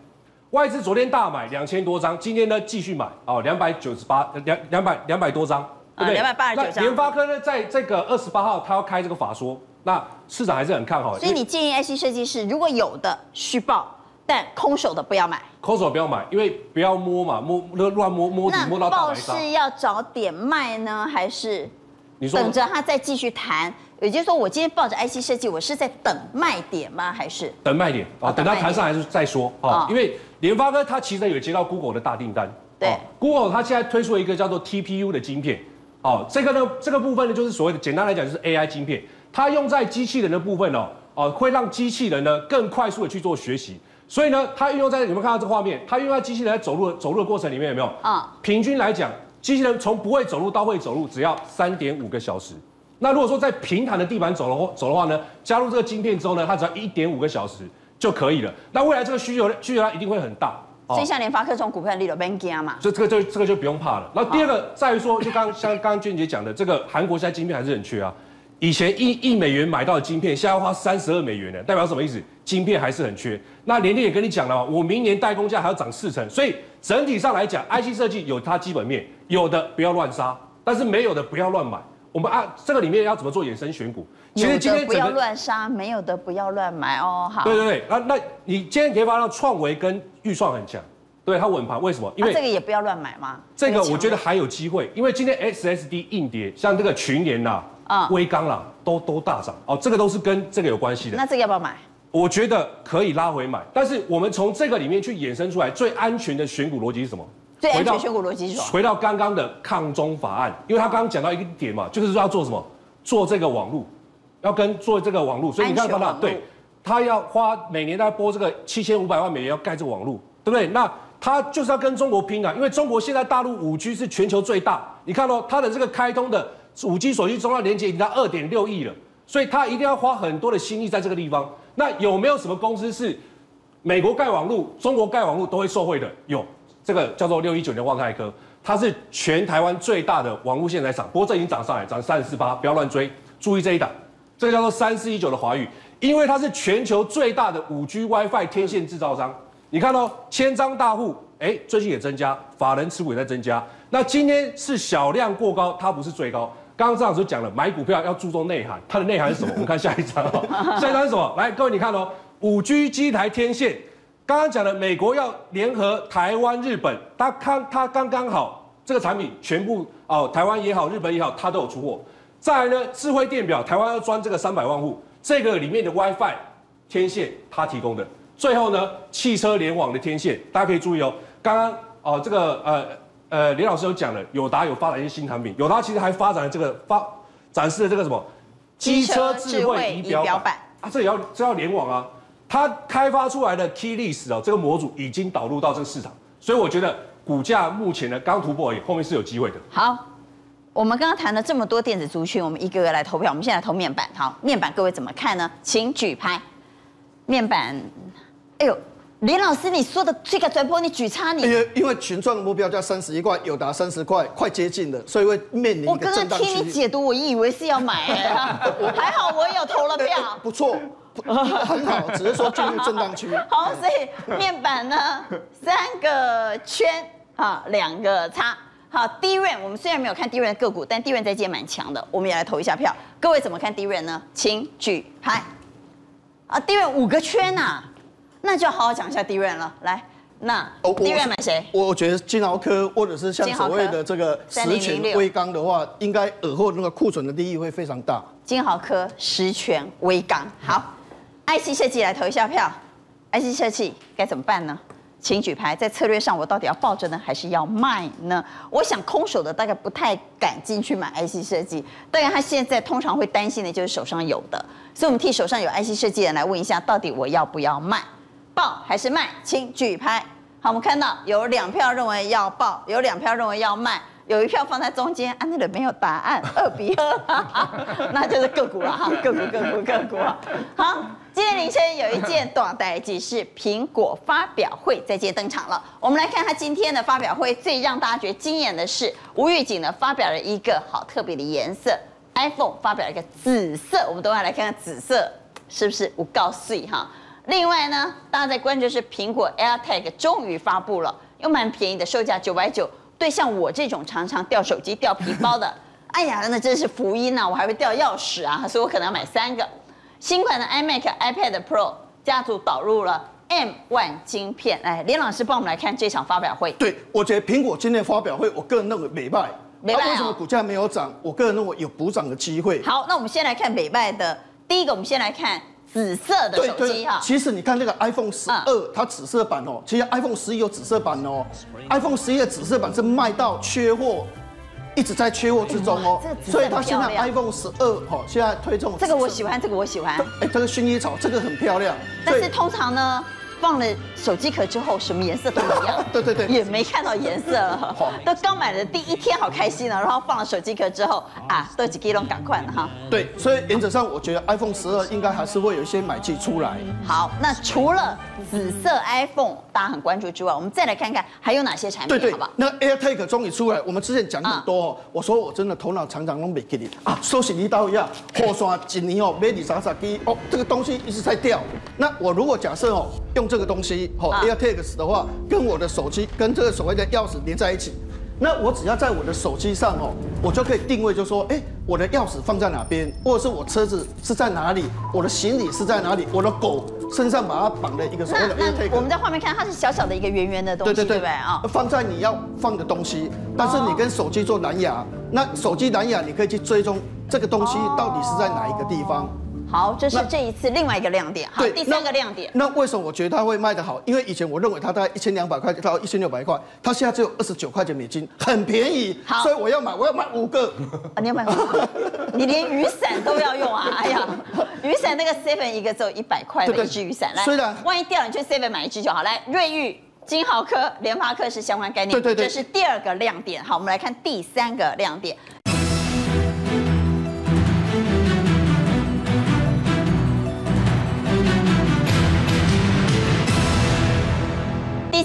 外资昨天大买两千多张，今天呢继续买哦，两百九十八两两百两百多张，对不对？两百八十九张。那联发科呢，在这个二十八号，他要开这个法说，那市场还是很看好。所以你建议 IC 设计师，如果有的续报，但空手的不要买。空手不要买，因为不要摸嘛，摸乱摸摸底摸到大白是要找点卖呢，还是等着他再继续谈？也就是说，我今天抱着 IC 设计，我是在等卖点吗？还是等卖点啊？等它谈上来是再说啊。因为联发科它其实有接到 Google 的大订单。对，Google 它现在推出了一个叫做 TPU 的晶片。哦，这个呢，这个部分呢，就是所谓的简单来讲，就是 AI 晶片。它用在机器人的部分哦，哦，会让机器人呢更快速的去做学习。所以呢，它运用在有没有看到这个画面？它运用在机器人在走路走路的过程里面有没有？啊，平均来讲，机器人从不会走路到会走路，只要三点五个小时。那如果说在平坦的地板走的话，走的话呢，加入这个晶片之后呢，它只要一点五个小时就可以了。那未来这个需求需求量一定会很大。所以像联发科这种股票，你都别惊嘛。所以这个就这个就不用怕了。然后第二个在于说，就刚像刚刚娟姐讲的，这个韩国现在晶片还是很缺啊。以前一一美元买到的晶片，现在要花三十二美元呢，代表什么意思？晶片还是很缺。那联电也跟你讲了，我明年代工价还要涨四成。所以整体上来讲，IC 设计有它基本面，有的不要乱杀，但是没有的不要乱买。我们啊，这个里面要怎么做衍生选股？其实今天不要乱杀，没有的不要乱买哦。好。对对对，那那你今天可以发现创维跟预算很强。对它稳盘，为什么？因为、啊、这个也不要乱买吗？这个我觉得还有机会，因为今天 SSD 硬碟，像这个群联呐、啊、微刚啦，都都大涨哦，这个都是跟这个有关系的。那这个要不要买？我觉得可以拉回买，但是我们从这个里面去衍生出来最安全的选股逻辑是什么？最安全选股逻辑是什么？回到刚刚的抗中法案，因为他刚刚讲到一个点嘛，就是说要做什么？做这个网络，要跟做这个网络，所以你看到他对，他要花每年大概拨这个七千五百万美元要盖这个网络，对不对？那他就是要跟中国拼啊，因为中国现在大陆五 G 是全球最大，你看到、哦、它的这个开通的五 G 手机终端连接已经到二点六亿了，所以他一定要花很多的心力在这个地方。那有没有什么公司是美国盖网络、中国盖网络都会受惠的？有，这个叫做六一九年万泰科，它是全台湾最大的网络线材厂，不过这已经涨上来，涨三十四八，不要乱追，注意这一档，这个叫做三四一九的华宇，因为它是全球最大的五 G WiFi 天线制造商。你看哦，千张大户，哎，最近也增加，法人持股也在增加。那今天是小量过高，它不是最高。刚刚张老师讲了，买股票要注重内涵，它的内涵是什么？我们看下一张哦，下一张是什么？来，各位你看哦，五 G 机台天线，刚刚讲的，美国要联合台湾、日本，他看他刚刚好，这个产品全部哦，台湾也好，日本也好，他都有出货。再来呢，智慧电表，台湾要装这个三百万户，这个里面的 WiFi 天线，他提供的。最后呢，汽车联网的天线，大家可以注意哦。刚刚哦，这个呃呃，连老师有讲了，友达有发展一些新产品，友达其实还发展了这个发展示了这个什么机车智慧仪表板，表板啊，这也要这要联网啊。它开发出来的 Keyless 哦，这个模组已经导入到这个市场，所以我觉得股价目前呢刚突破而已，后面是有机会的。好，我们刚刚谈了这么多电子族群，我们一个个来投票。我们现在投面板，好，面板各位怎么看呢？请举牌，面板。哎呦，林老师，你说的这个转播，你举差你。因为因为群创的目标价三十一块，有达三十块，快接近了，所以会面临。我刚刚听你解读，我以为是要买，还好我有投了票。不错，很好，只是说进入震荡区。好，所以面板呢，三个圈，哈，两个叉。好，DRAM，我们虽然没有看 DRAM 的个股，但 DRAM 在今天蛮强的，我们也来投一下票。各位怎么看 DRAM 呢？请举牌。啊，DRAM 五个圈呐、啊。那就好好讲一下 DRAM 了，来，那 DRAM 买谁？我觉得金豪科或者是像所谓的这个十銓威刚的话，应该尔后那个库存的利益会非常大。金豪科、十銓威刚，好，IC 设计来投一下票，IC 设计该怎么办呢？请举牌，在策略上我到底要抱着呢，还是要卖呢？我想空手的大概不太敢进去买 IC 设计，当然他现在通常会担心的就是手上有的，所以我们替手上有 IC 设计的人来问一下，到底我要不要卖？报还是卖，请举牌。好，我们看到有两票认为要报，有两票认为要卖，有一票放在中间。啊，那个没有答案，二比二，那就是个股了哈，个股个股个股。好，今天凌晨有一件大代即，是苹果发表会在今天登场了。我们来看他今天的发表会，最让大家觉得惊艳的是，无预警的发表了一个好特别的颜色，iPhone 发表了一个紫色，我们等下来看看紫色是不是我告诉你哈。另外呢，大家在关注是苹果 AirTag 终于发布了，又蛮便宜的，售价九百九。对像我这种常常掉手机、掉皮包的，哎呀，那真是福音呐、啊！我还会掉钥匙啊，所以我可能要买三个。新款的 iMac、iPad Pro 家族导入了 M1 晶片。哎，连老师帮我们来看这场发表会。对，我觉得苹果今天发表会，我个人认为美败。美败、哦、为什么股价没有涨？我个人认为有补涨的机会。好，那我们先来看美败的第一个，我们先来看。紫色的手机哈，其实你看这个 iPhone 十二，它紫色版哦，其实 iPhone 十一有紫色版哦，iPhone 十一的紫色版是卖到缺货，一直在缺货之中哦，所以它现在 iPhone 十二哈，现在推这种，这个我喜欢，这个我喜欢，哎，这个薰衣草这个很漂亮，但是通常呢，放了手机壳之后，什么颜色都一样。对对对，也没看到颜色了。都刚买的第一天好开心呢，然后放了手机壳之后啊，都几 G 龙赶快了哈。对，所以原则上我觉得 iPhone 十二应该还是会有一些买气出来。好，那除了紫色 iPhone 大家很关注之外，我们再来看看还有哪些产品，对吧？那 AirTag 终于出来，我们之前讲很多哦。我说我真的头脑常常都没给你啊，收起一刀一样，后刷几年哦，没你傻傻机哦，这个东西一直在掉。那我如果假设哦，用这个东西哦，AirTags 的话，跟我的手机跟这个所谓的钥匙连在一起。那我只要在我的手机上哦，我就可以定位，就说，哎，我的钥匙放在哪边，或者是我车子是在哪里，我的行李是在哪里，我的狗身上把它绑了一个所谓的 AirTag。我们在画面看，它是小小的一个圆圆的东西，对对对，对不对啊？放在你要放的东西，但是你跟手机做蓝牙，那手机蓝牙你可以去追踪这个东西到底是在哪一个地方。好，这是这一次另外一个亮点。好，第三个亮点。那为什么我觉得它会卖得好？因为以前我认为它大概一千两百块到一千六百块，它现在只有二十九块钱美金，很便宜。好，所以我要买，我要买五个。啊，你要买五个？你连雨伞都要用啊？哎呀，雨伞那个 seven 一个只有一百块的一支雨伞，来，虽然万一掉，你去 seven 买一支就好。来，瑞玉、金豪科、联发科是相关概念。对对对，这是第二个亮点。好，我们来看第三个亮点。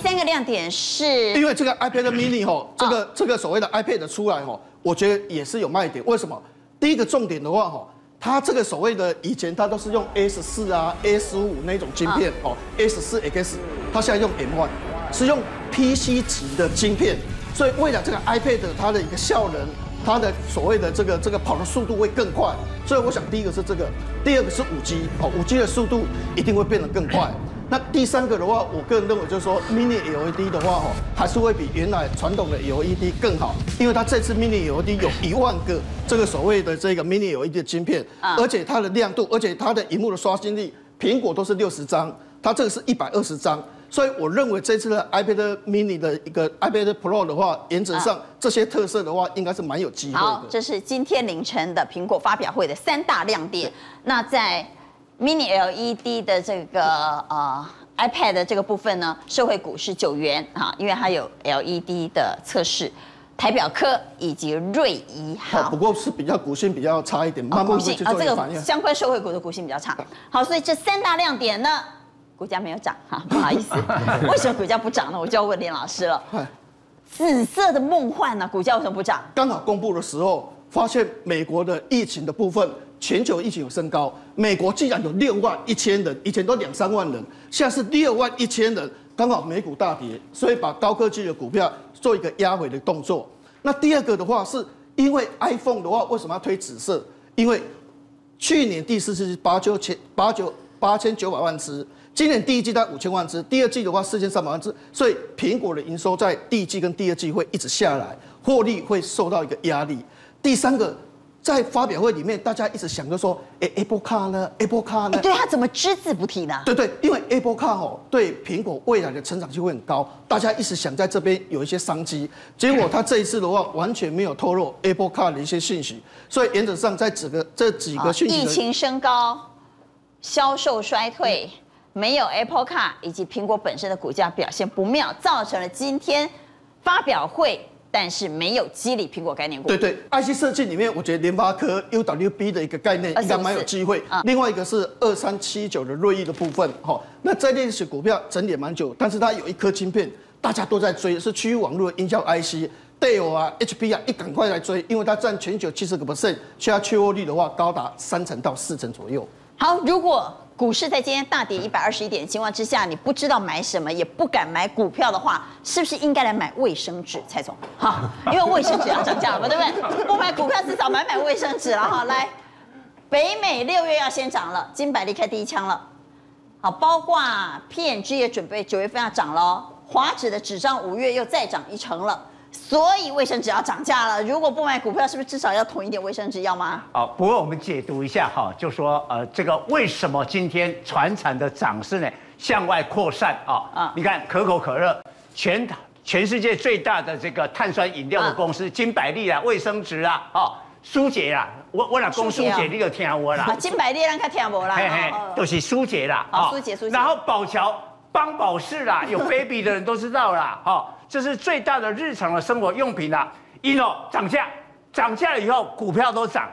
三个亮点是，因为这个 iPad Mini 吼，这个这个所谓的 iPad 出来吼，我觉得也是有卖点。为什么？第一个重点的话吼，它这个所谓的以前它都是用 S 四啊、S 五那种晶片哦，S 四 X，它现在用 M1，是用 PC 级的晶片，所以为了这个 iPad 它的一个效能，它的所谓的这个这个跑的速度会更快。所以我想第一个是这个，第二个是五 G 哦，五 G 的速度一定会变得更快。那第三个的话，我个人认为就是说，Mini LED 的话，哈，还是会比原来传统的 LED 更好，因为它这次 Mini LED 有一万个这个所谓的这个 Mini LED 的晶片，而且它的亮度，而且它的荧幕的刷新率，苹果都是六十张，它这个是一百二十张，所以我认为这次的 iPad Mini 的一个 iPad Pro 的话，原则上这些特色的话，应该是蛮有机会的。好，这是今天凌晨的苹果发表会的三大亮点。那在 Mini LED 的这个呃 iPad 的这个部分呢，社会股是九元啊，因为它有 LED 的测试，台表科以及瑞仪好，不过是比较股性比较差一点，慢慢会去做反应。啊，这个相关社会股的股性比较差。好，所以这三大亮点呢，股价没有涨哈，不好意思，为什么股价不涨呢？我就要问林老师了。紫色的梦幻呢，股价为什么不涨？刚好公布的时候，发现美国的疫情的部分。全球疫情有升高，美国既然有六万一千人，以前都两三万人，现在是六万一千人，刚好美股大跌，所以把高科技的股票做一个压回的动作。那第二个的话，是因为 iPhone 的话，为什么要推紫色？因为去年第四季是八九千八九八千九百万只，今年第一季在五千万只，第二季的话四千三百万只，所以苹果的营收在第一季跟第二季会一直下来，获利会受到一个压力。第三个。在发表会里面，大家一直想着说，哎，Apple Car 呢？Apple Car 呢？对，他怎么只字不提呢？对对，因为 Apple Car 哦，对苹果未来的成长性会很高，大家一直想在这边有一些商机。结果他这一次的话，完全没有透露 Apple Car 的一些信息，所以原则上在整个这几个讯息，疫情升高、销售衰退，没有 Apple Car 以及苹果本身的股价表现不妙，造成了今天发表会。但是没有激励苹果概念股。对对，IC 设计里面，我觉得联发科 UWB 的一个概念应该蛮有机会。另外一个是二三七九的瑞昱的部分，哈，那这类型股票整理蛮久，但是它有一颗晶片，大家都在追，是区域网络的音效 IC，Dell 啊，HP 啊，一赶快来追，因为它占全球七十个 percent，其他缺货率的话高达三成到四成左右。好，如果。股市在今天大跌一百二十一点的情况之下，你不知道买什么，也不敢买股票的话，是不是应该来买卫生纸？蔡总，好，因为卫生纸要涨价了嘛，对不对？不买股票，至少买买卫生纸了哈。来，北美六月要先涨了，金百利开第一枪了。好，包括 P&G 也准备九月份要涨了，华指的纸张五月又再涨一成了。所以卫生纸要涨价了，如果不买股票，是不是至少要囤一点卫生纸要吗？好，不过我们解读一下哈，就说呃，这个为什么今天船产的涨势呢向外扩散啊？啊，你看可口可乐，全全世界最大的这个碳酸饮料的公司，金百利啊，卫生纸啊，哦，舒洁啦，我我老公舒洁，你有听我啦？金百利让他听我啦，嘿嘿，都是舒洁啦，啊，舒洁舒洁，然后宝侨。邦宝适啦，有 baby 的人都知道啦，哈，这是最大的日常的生活用品啦。一诺涨价，涨价了以后股票都涨。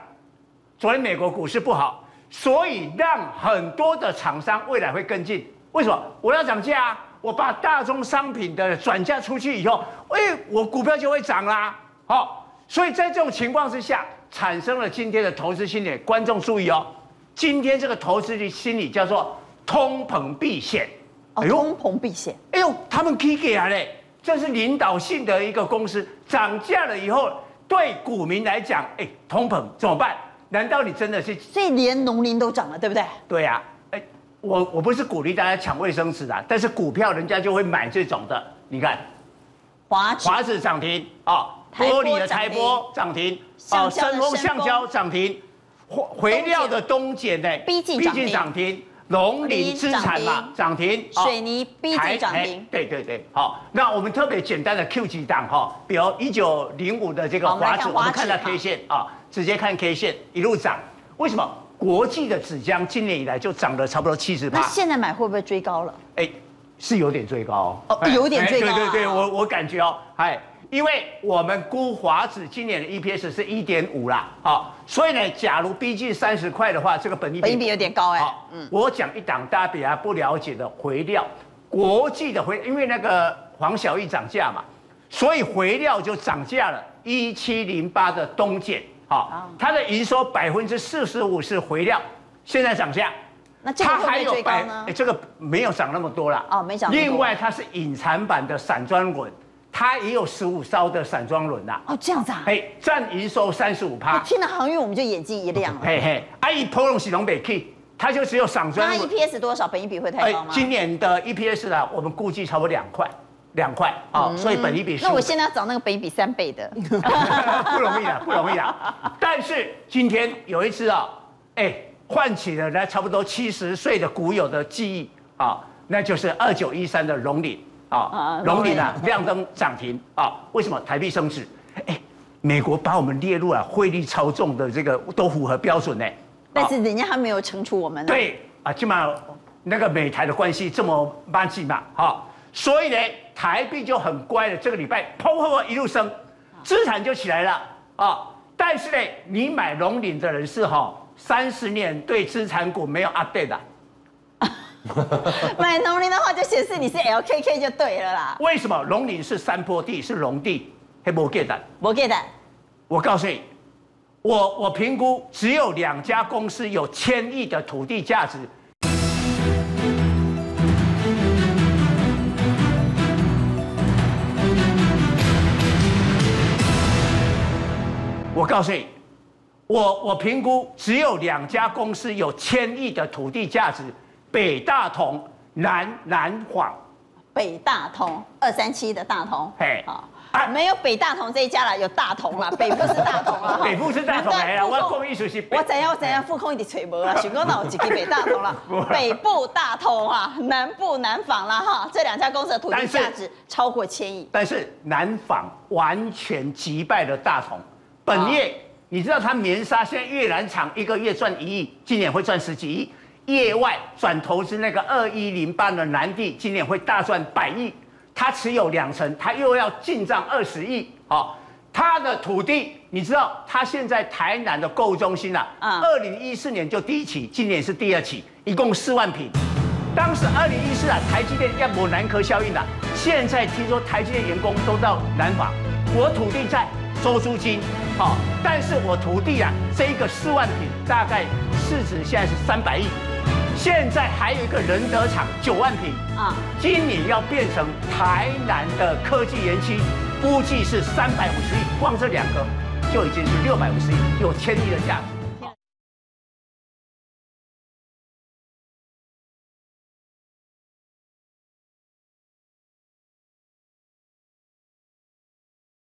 昨天美国股市不好，所以让很多的厂商未来会跟进。为什么？我要涨价啊！我把大宗商品的转嫁出去以后，哎，我股票就会涨啦。好，所以在这种情况之下，产生了今天的投资心理。观众注意哦，今天这个投资的心理叫做通膨避险。哎呦，通膨避险。哎呦，他们 K 给啊嘞，这是领导性的一个公司，涨价了以后，对股民来讲，哎，通膨怎么办？难道你真的是？所以连农林都涨了，对不对？对呀、啊，哎，我我不是鼓励大家抢卫生纸的，但是股票人家就会买这种的。你看，华华指涨停啊，玻璃的台玻涨停啊，深丰橡胶涨停，回料的东碱呢，逼近涨停，农林资产嘛涨停，水泥逼近涨停。对对对，好，那我们特别简单的 Q 级档哈，比如一九零五的这个华指，我们看到 K 线啊。直接看 K 线一路涨，为什么？国际的纸浆今年以来就涨了差不多七十趴。那现在买会不会追高了？哎，是有点追高哦，有点追高。对对对，我我感觉哦，哎，因为我们估华子今年的 EPS 是一点五啦，好，所以呢，假如逼近三十块的话，这个本益本益比有点高哎。好，嗯，我讲一档大家比较不了解的回料，国际的回，因为那个黄小玉涨价嘛，所以回料就涨价了，一七零八的东建。好，它的营收百分之四十五是回料，现在涨价，那这个会不会追高呢？哎，这个没有涨那么多了哦，没涨。另外，它是隐藏版的散装轮，它也有十五艘的散装轮呐。哦，这样子啊？哎，占营收三十五趴。听了航运我们就眼睛一亮了。嘿嘿，阿姨普隆喜龙北 K，它就只有散装。那 EPS 多少？本益比会太高吗？今年的 EPS 呢，我们估计差不多两块。两块啊，所以本益比是。那我现在要找那个本益比三倍的，不容易啊，不容易啊。但是今天有一次啊，哎，唤起了那差不多七十岁的股友的记忆啊，那就是二九一三的荣鼎啊，龙鼎啊亮灯涨停啊。为什么台币升值？哎，美国把我们列入了汇率操纵的这个都符合标准呢。但是人家还没有惩处我们。对啊，起码那个美台的关系这么慢进嘛，哈。所以呢，台币就很乖的，这个礼拜砰砰砰一路升，资产就起来了啊。但是呢，你买龙鼎的人是哈，三十年对资产股没有 update 的。买农林的话，就显示你是 LKK 就对了啦。为什么农林是山坡地，是农地，还没给的？没给的。我告诉你，我我评估只有两家公司有千亿的土地价值。我告诉你，我我评估只有两家公司有千亿的土地价值，北大同、南南纺。北大同二三七的大同，嘿，啊，没有北大同这一家了，有大同了，北部 是大同啊，北部是大同，哎呀，我讲艺术是，我怎样我怎样，副控一直吹毛了，许哥那有几个北大同了，北部大同啊，南部南纺了哈，这两家公司的土地价值超过千亿，但是南纺完全击败了大同。本业，你知道他棉纱现在越南厂一个月赚一亿，今年会赚十几亿。业外转投资那个二一零八的南地，今年会大赚百亿。他持有两成，他又要进账二十亿。好，他的土地，你知道他现在台南的购物中心啊，二零一四年就第一期，今年是第二期，一共四万坪。当时二零一四啊，台积电要抹南科效应了，现在听说台积电员工都到南纺，我土地在。收租金，好，但是我土地啊，这一个四万坪大概市值现在是三百亿，现在还有一个仁德厂九万平啊，今年要变成台南的科技园区，估计是三百五十亿，光这两个就已经是六百五十亿，有千亿的价值。